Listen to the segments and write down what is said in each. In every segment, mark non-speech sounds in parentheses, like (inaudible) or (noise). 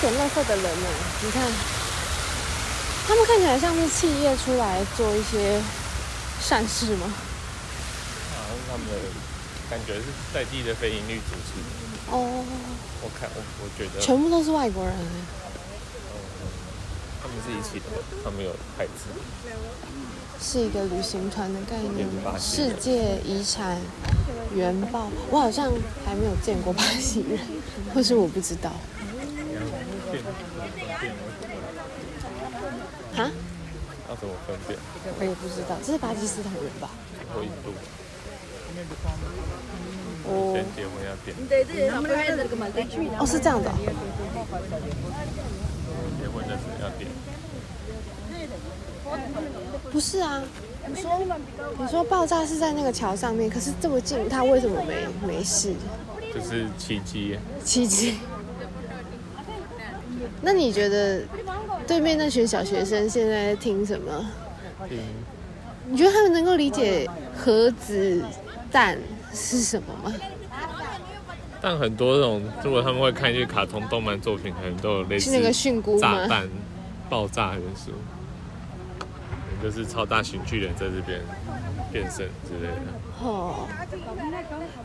捡垃圾的人呢？你看，他们看起来像是企业出来做一些善事吗？好像他们的感觉是在地的非营利组织。哦，我看我我觉得全部都是外国人。他们是一起的，他们有牌子。是一个旅行团的概念。世界遗产原爆，我好像还没有见过巴西人，或是我不知道。啊？要怎么分辨？我也不知道，这是巴基斯坦人吧？或印度？哦。先结婚要点。哦，是这样的。结婚的时候要点。不是啊，你说你说爆炸是在那个桥上面，可是这么近，他为什么没没事？就是奇迹。奇迹。那你觉得对面那群小学生现在听什么？听。你觉得他们能够理解核子弹是什么吗？但很多这种，如果他们会看一些卡通动漫作品，可能都有类似那个蕈菇炸弹爆炸元素。就是超大型巨人在这边变身之类的。哦，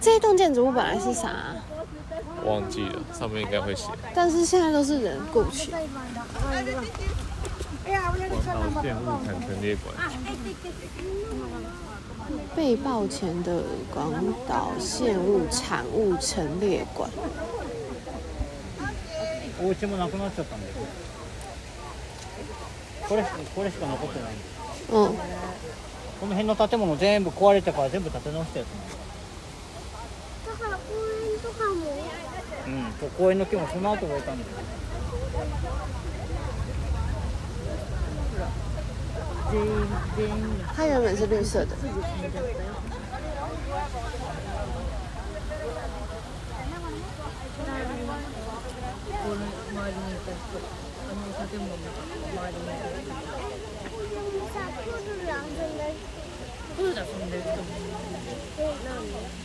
这一栋建筑物本来是啥啊？忘记了，上面应该会写。但是现在都是人过去。广岛现物产陈列馆。被爆前的广岛现物产物陈列馆。嗯，この辺の建物全部壊れたから全部建て直したやつ。 と公園の木もその後植えたんだよ全。い、あの建物の周りいた。プール遊んで？る人もいる。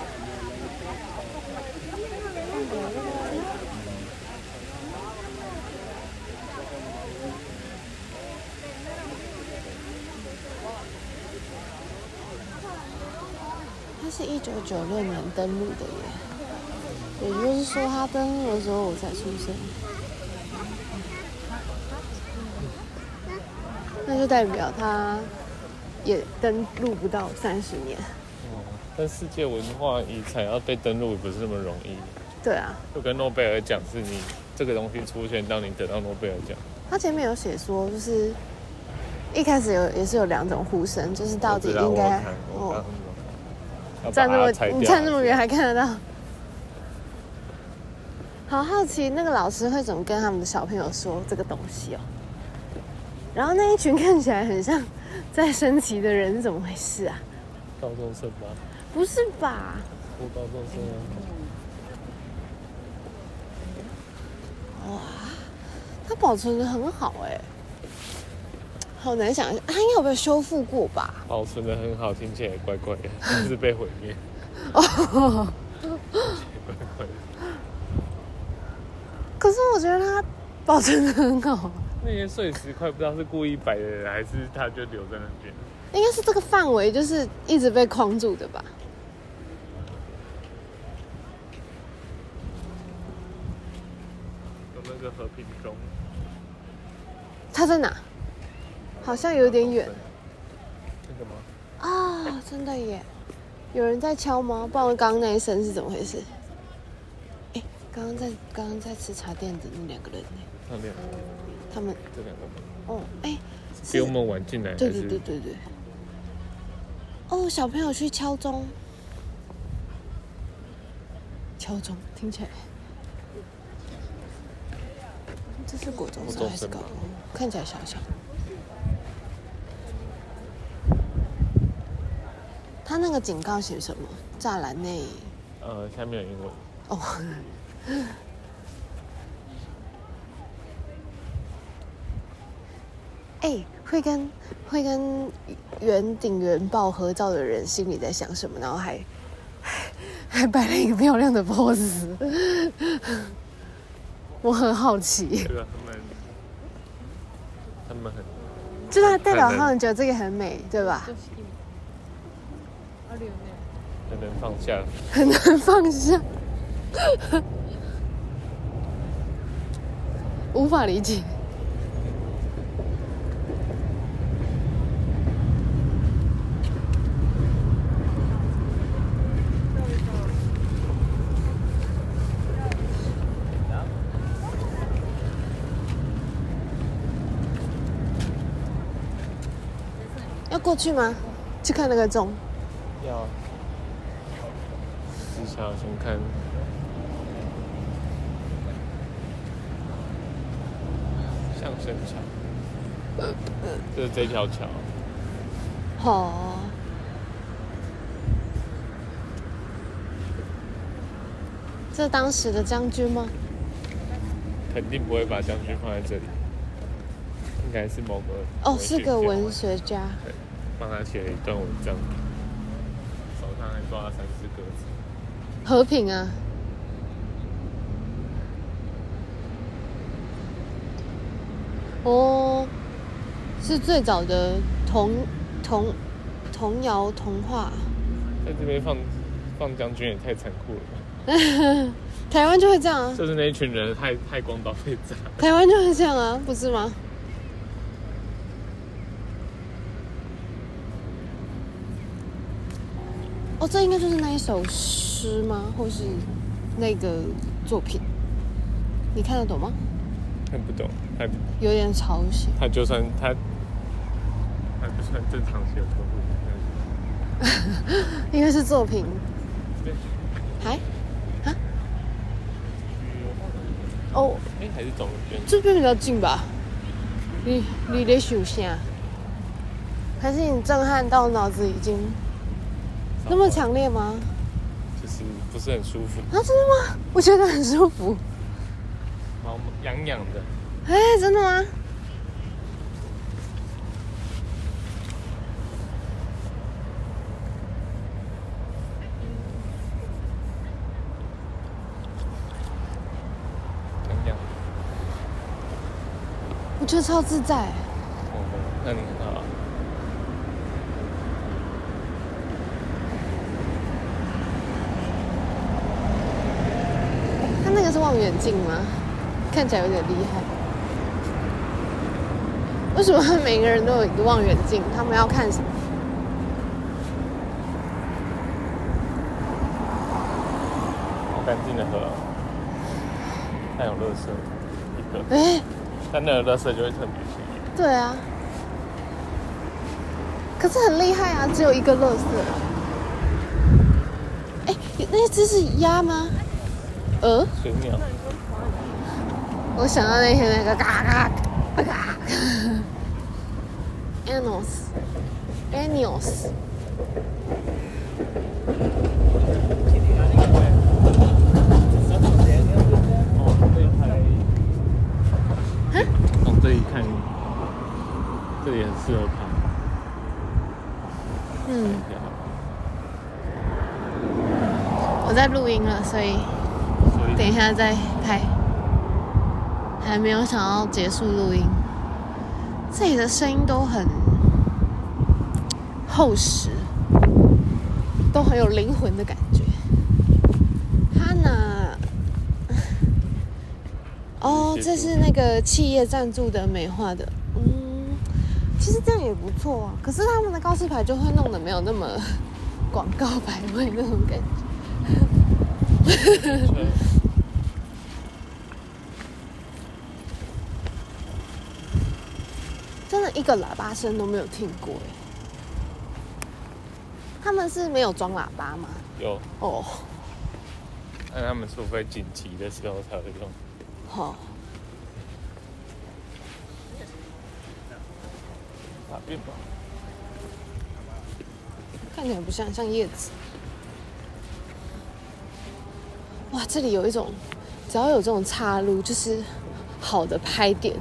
是一九九六年登陆的耶，也就是说，他登陆的时候我才出生，那就代表他也登陆不到三十年。但世界文化遗产要被登录也不是那么容易。对啊，就跟诺贝尔奖是你这个东西出现，当你得到诺贝尔奖。他前面有写说，就是一开始有也是有两种呼声，就是到底应该哦，站那么你站那么远还看得到，好好奇那个老师会怎么跟他们的小朋友说这个东西哦。然后那一群看起来很像在升旗的人是怎么回事啊？高中生吗？不是吧？我高中生啊！哇，它保存的很好哎，好难想象，它应该有没有修复过吧？保存的很好，听起来也怪怪的，是不是被毁灭？哦。可是我觉得它保存的很好。那些碎石块不知道是故意摆的，还是它就留在那边？应该是这个范围就是一直被框住的吧。有那个和平钟，它在哪？好像有点远。真的吗？啊，真的耶！有人在敲吗？不然刚刚那一声是怎么回事？哎，刚刚在刚刚在吃茶店的那两个人呢？他们，他们这两个。哦，哎，比我们晚进来。对对对对对。哦，小朋友去敲钟，敲钟听起来，这是国中生还是高中？看起来小小。他那个警告写什么？栅栏内。呃，下面有英文。哦。哎、欸，会跟会跟圆顶原爆合照的人心里在想什么？然后还 (laughs) 还摆了一个漂亮的 pose，(laughs) 我很好奇。对啊，他们他们很，就他代表他们觉得这个很美，对吧？很能放下，很难放下，无法理解。要过去吗？去看那个钟？至少先看相声桥，就是这条桥。好。这当时的将军吗？肯定不会把将军放在这里。应该是某个哦，是个文学家，对，帮他写了一段文章，手上还抓了三四个字。和平啊！哦，是最早的童童童谣童话。在这边放放将军也太残酷了吧！(laughs) 台湾就会这样啊，就是那一群人太太光岛被炸。台湾就会这样啊，不是吗？哦，这应该就是那一首诗吗？或是那个作品？你看得懂吗？看不懂，他有点抄袭。他就算他，他就算正常写的，应该是作品。对。还？啊？哦。哎，还是走这边？这边比较近吧？你你得数下，还是你震撼到脑子已经？那么强烈吗？就是不是很舒服啊？真的吗？我觉得很舒服，毛痒痒的。哎，真的吗？痒痒。我觉得超自在。哦，那你很好。是望远镜吗？看起来有点厉害。为什么每个人都有一个望远镜？他们要看什么？好干净的河，还有垃圾一个。哎、欸，但那个垃圾就会特别清。对啊。可是很厉害啊，只有一个垃圾。哎、欸，那只是鸭吗？呃，水鸟。我想到那天那个嘎嘎嘎嘎？从这里看，这里很适合拍。嗯。我在录音了，所以。等一下再拍，还没有想要结束录音。这里的声音都很厚实，都很有灵魂的感觉。哈娜，哦，这是那个企业赞助的美化的，嗯，其实这样也不错啊。可是他们的告示牌就会弄得没有那么广告牌位那种感觉。(laughs) 真的一个喇叭声都没有听过哎！他们是没有装喇叭吗？有哦。那他们除非紧急的时候才会用。好、哦。哪边吧？看起来不像，像叶子。哇，这里有一种，只要有这种岔路，就是好的拍点。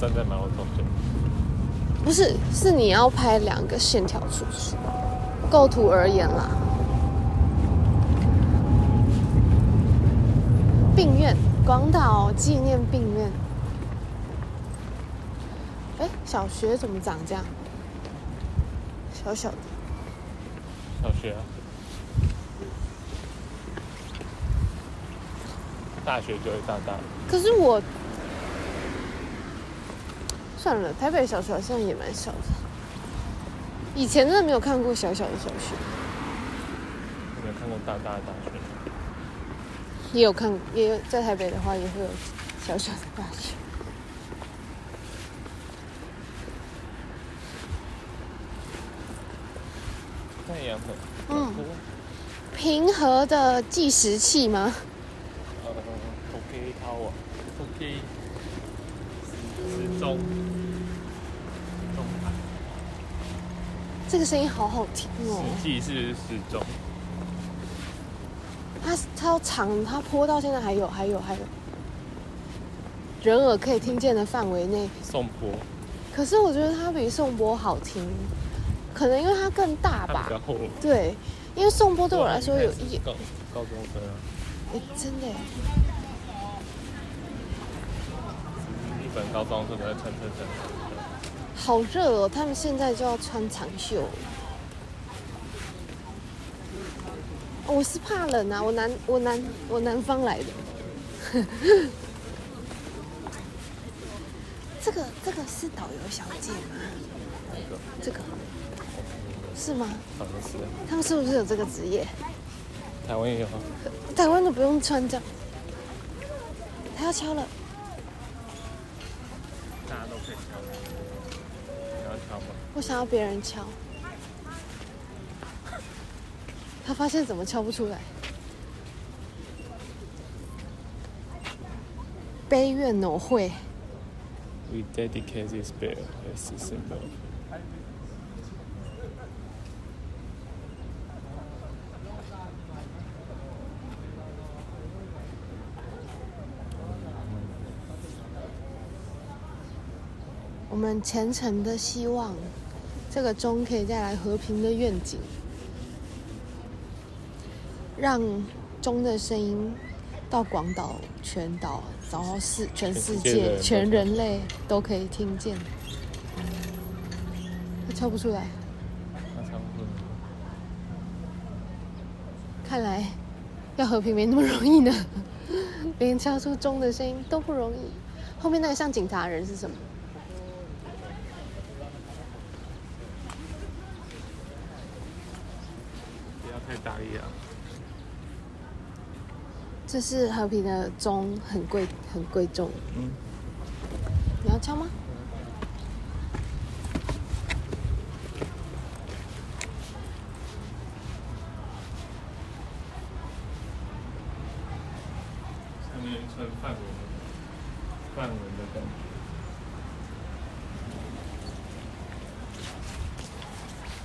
我站在马路中间。不是，是你要拍两个线条出去。构图而言啦。病院，广岛纪念病院。哎，小学怎么长这样？小小的。小学啊。大学就会大大。可是我，算了，台北小学好像也蛮小的。以前真的没有看过小小的小学。没有看过大大的大学。也有看，也有在台北的话，也会有小小的大学。太阳很。嗯。平和的计时器吗？时这个声音好好听哦。实际是时钟。它它长，它坡到现在还有还有还有，人耳可以听见的范围内。颂钵。可是我觉得它比颂钵好听，可能因为它更大吧。对，因为颂钵对我来说有一高高中生啊。哎，真的。日本高中生都在穿衬衫。好热哦！他们现在就要穿长袖。我是怕冷啊！我南我南我南方来的。(laughs) 这个这个是导游小姐吗？这个是吗？好像是。他们是不是有这个职业？台湾也有。台湾都不用穿这样。他要敲了。大家都可以敲。我想要别人敲。他发现怎么敲不出来？悲怨挪会。We dedicate this bear as a symbol. 们虔诚的希望，这个钟可以带来和平的愿景。让钟的声音到广岛全岛，然后世全世界全人类都可以听见。他敲不出来。他敲不出来。看来要和平没那么容易呢，(laughs) 连敲出钟的声音都不容易。后面那个像警察的人是什么？不要太大力啊！这是和平的钟，很贵，很贵重。嗯，你要敲吗？上面一串梵文，梵文的感觉。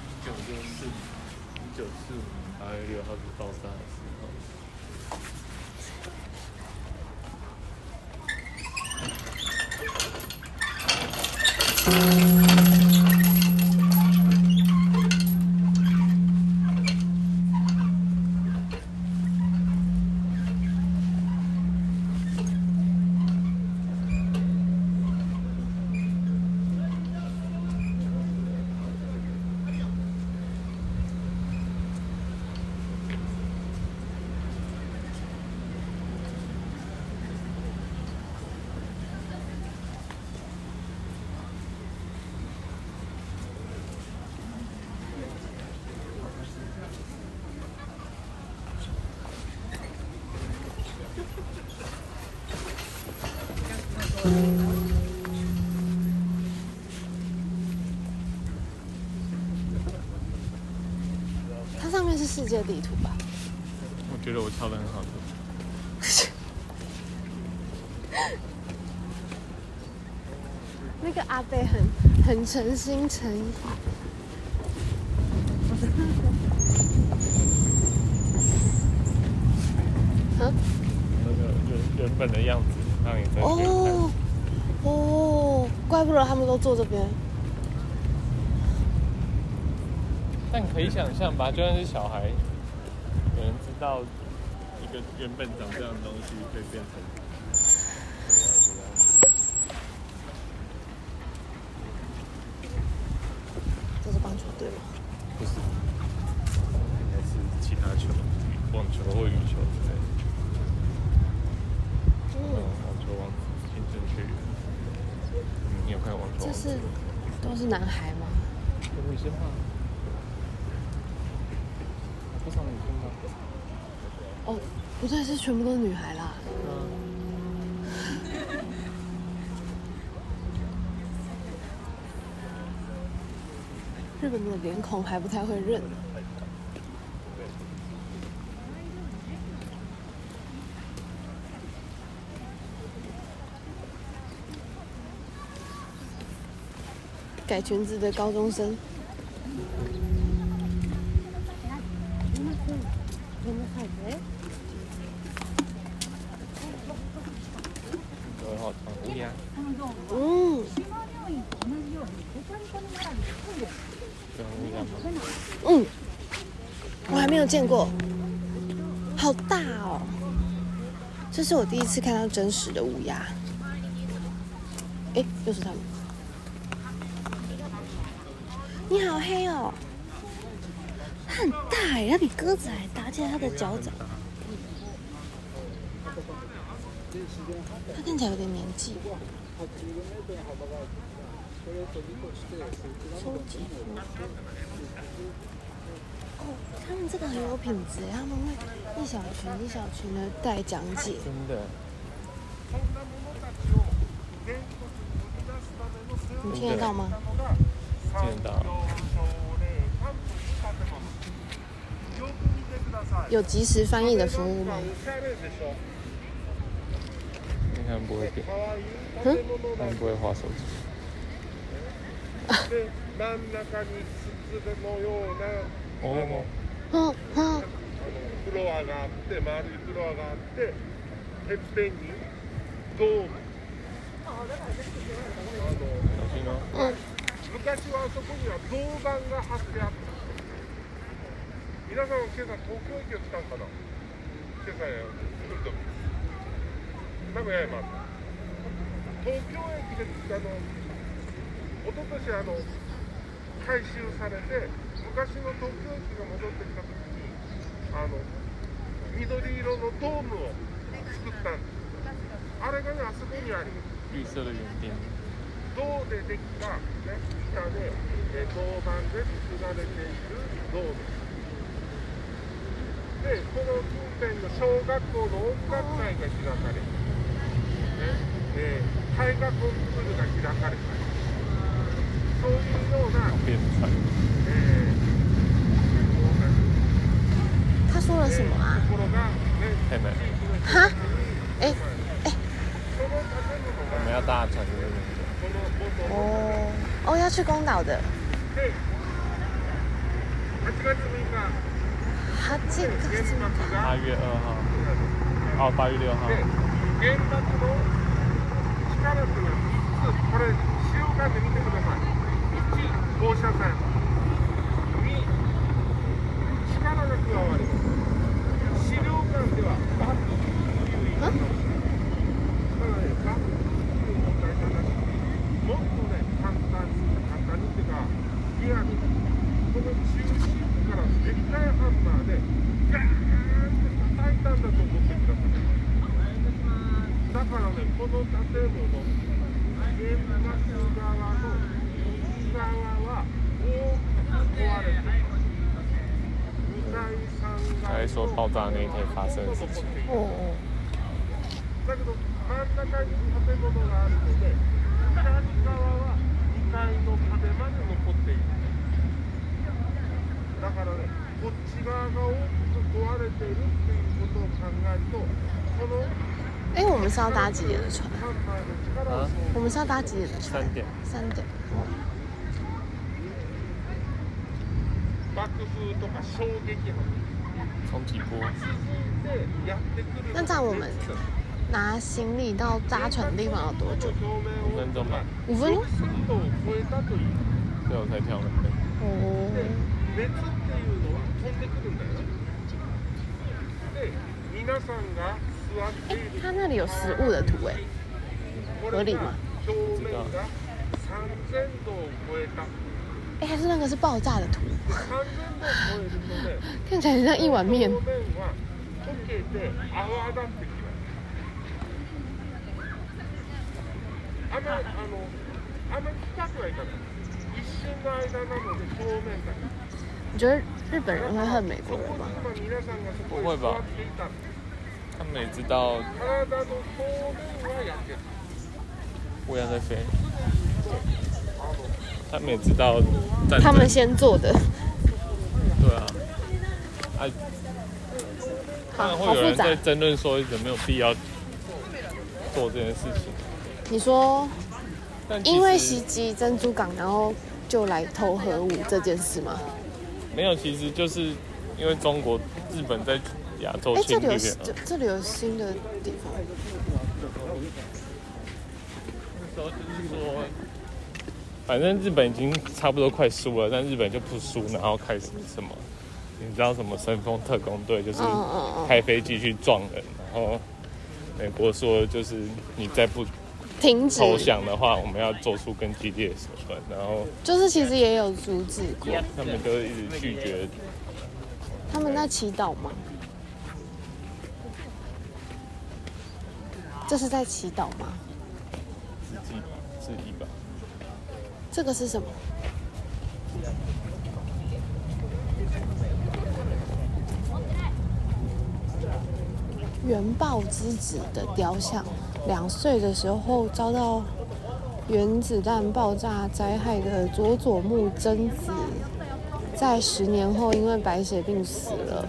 一九六四，一九四五年八月六号是爆炸的时候。它上面是世界地图吧？我觉得我跳的很好的。(laughs) 那个阿贝很很诚心诚意。(laughs) 那个原原本的样子，让你在哦。Oh. 怪不得他们都坐这边。但可以想象吧，就算是小孩，有人知道一个原本长这样的东西会变成这样子啊。这是棒球队吗？不是，应该是其他球，网球或羽球之类的。嗯，网球王子青春学园。嗯，你有看网球王子？这是都是男孩吗？有女生吗？不少女生吗？哦，不对，是全部都是女孩啦。(laughs) 日本的脸孔还不太会认。改裙子的高中生。嗯，嗯，我还没有见过，好大哦！这是我第一次看到真实的乌鸦。哎，又是他们。你好黑哦，它很大哎，它比鸽子还大，而且它的脚掌，它看起来有点年纪。收集哦，他们这个很有品质，他们会一小群一小群的带讲解。真的？你听得到吗？有即时翻译的服务吗？你看不会点，嗯？他们不会划手机。(laughs) 哦。哦哦。嗯。昔はあそこには銅板が張ってあった皆さん今朝东京駅を使うかな今朝来る。时名古屋へ回った东京駅であの一昨年あの改修されて昔の东京駅が戻ってきた时にあの。绿色のドームを作ったんですあれがねあそこにあります绿色的圆点铜でできた、ね、板で、え铜板で作られているドームでこの近辺の小学校の音楽会が开かれ、ねえー、絵画コンクールが开かれたりそういうような。え他说了什么啊？ところが、ね、太难了。哈？哎哎，その建物我们が要搭船的那个。この元の哦哦，要去宫岛的。で8月6日他这个原是爆が八月二号。哦，八月六号。で っとね简単に简単にっていうかリアにこの中心からでっかいハンマーでガーンって叩いたんだと思ってくださいだからね、この建物の、原爆侧の右侧は大きく壊れてます。2阶、3阶他还说爆炸那一天发生的事情。哦哦，だけど真ん中に建物があるので、2阶の壁まで残っている。だからね、こっち侧が大きく壊れているっていうことを考えると、この哎，我们是要搭几点的船？啊我们是要搭几点的船？三点。三点。那这样我们拿行李到搭船的地方要多久？五分钟吧。五分钟？所以我才跳的。哦。哎，他那里有食物的图哎，合理吗？哎，还是那个是爆炸的图，(laughs) 看起来很像一碗面。(laughs) 你觉得日本人会恨美国人吗？不会吧，他们也知道乌鸦在飞，他们也知道他们先做的。对啊，哎、啊，当然会有人在争论说有没有必要做这件事情。你说，因为袭击珍珠港，然后就来投核武这件事吗？没有，其实就是因为中国、日本在亚洲侵略。哎，这里有这里有新的地方。那时候就是说，反正日本已经差不多快输了，但日本就不输，然后开始什么？你知道什么神风特工队？就是开飞机去撞人，然后美国说就是你再不。停止投降的话，我们要做出更激烈的手段。然后就是其实也有阻止过，他们就一直拒绝。他们在祈祷吗？这是在祈祷吗？自己自己吧。这个是什么？原爆之子的雕像。两岁的时候遭到原子弹爆炸灾害的佐佐木真子，在十年后因为白血病死了。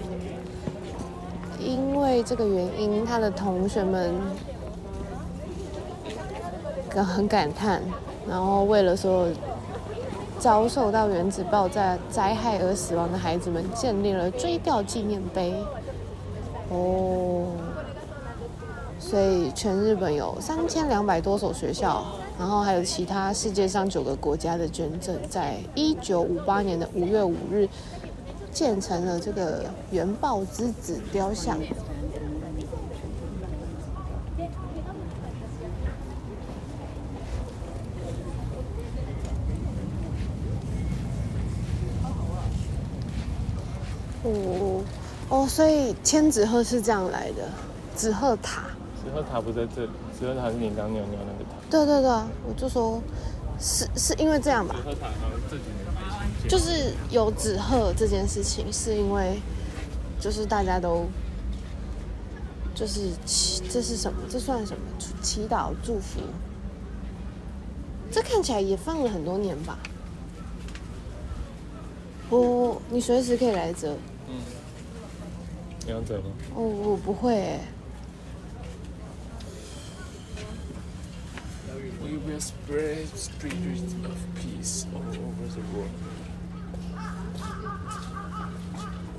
因为这个原因，他的同学们很感叹，然后为了所有遭受到原子爆炸灾害而死亡的孩子们，建立了追悼纪念碑。哦。所以，全日本有三千两百多所学校，然后还有其他世界上九个国家的捐赠，在一九五八年的五月五日建成了这个原爆之子雕像。哦哦，所以千纸鹤是这样来的，纸鹤塔。纸鹤塔不在这里，纸鹤塔是你刚尿尿那个塔。对对对，我就说，是是因为这样吧？纸鹤塔好像这几年。就是有纸鹤这件事情，是因为就是大家都就是祈，这是什么？这算什么？祈祷祝福？这看起来也放了很多年吧？哦，你随时可以来折。嗯。你要折吗？哦，我不会欸。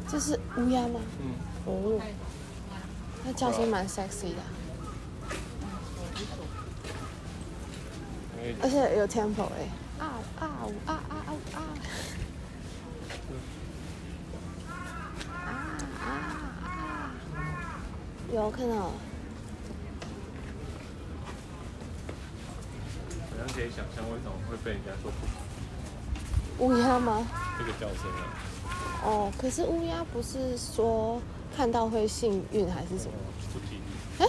这是乌鸦吗？嗯。哦，那叫声蛮 sexy 的。而且有 tempo 哎，啊啊呜啊啊啊啊！啊啊啊！有看到。可以想象为什么会被人家说乌鸦吗？这个叫声啊。哦，可是乌鸦不是说看到会幸运还是什么？不吉利。哎，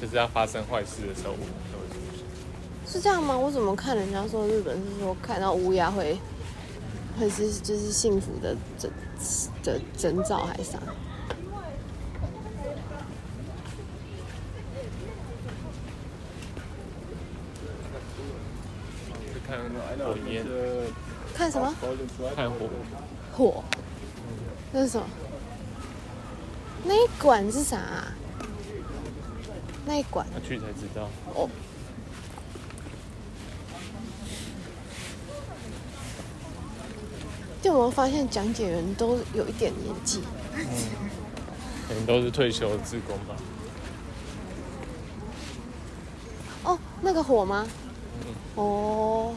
就是要发生坏事的时候，乌鸦会出现。是这样吗？我怎么看人家说日本是说看到乌鸦会会是就是幸福的征的征兆还是啥？火焰，看什么？看火。火。那是什么？那一管是啥啊？那一管。要去才知道。哦。就有没有发现讲解员都有一点年纪？嗯。可能都是退休的志工吧。哦那个火吗？哦。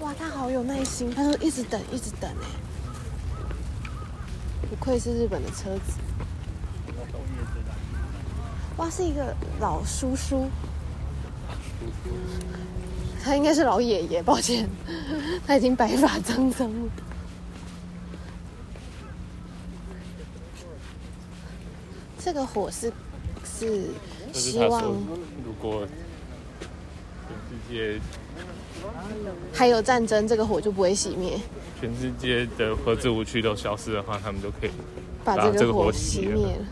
哇，他好有耐心，他说一直等，一直等哎。不愧是日本的车子。哇，是一个老叔叔。他应该是老爷爷，抱歉，他已经白发苍苍了。这个火是是希望，如果全世界还有战争，这个火就不会熄灭。全世界的核子武器都消失的话，他们就可以把这个火熄灭了。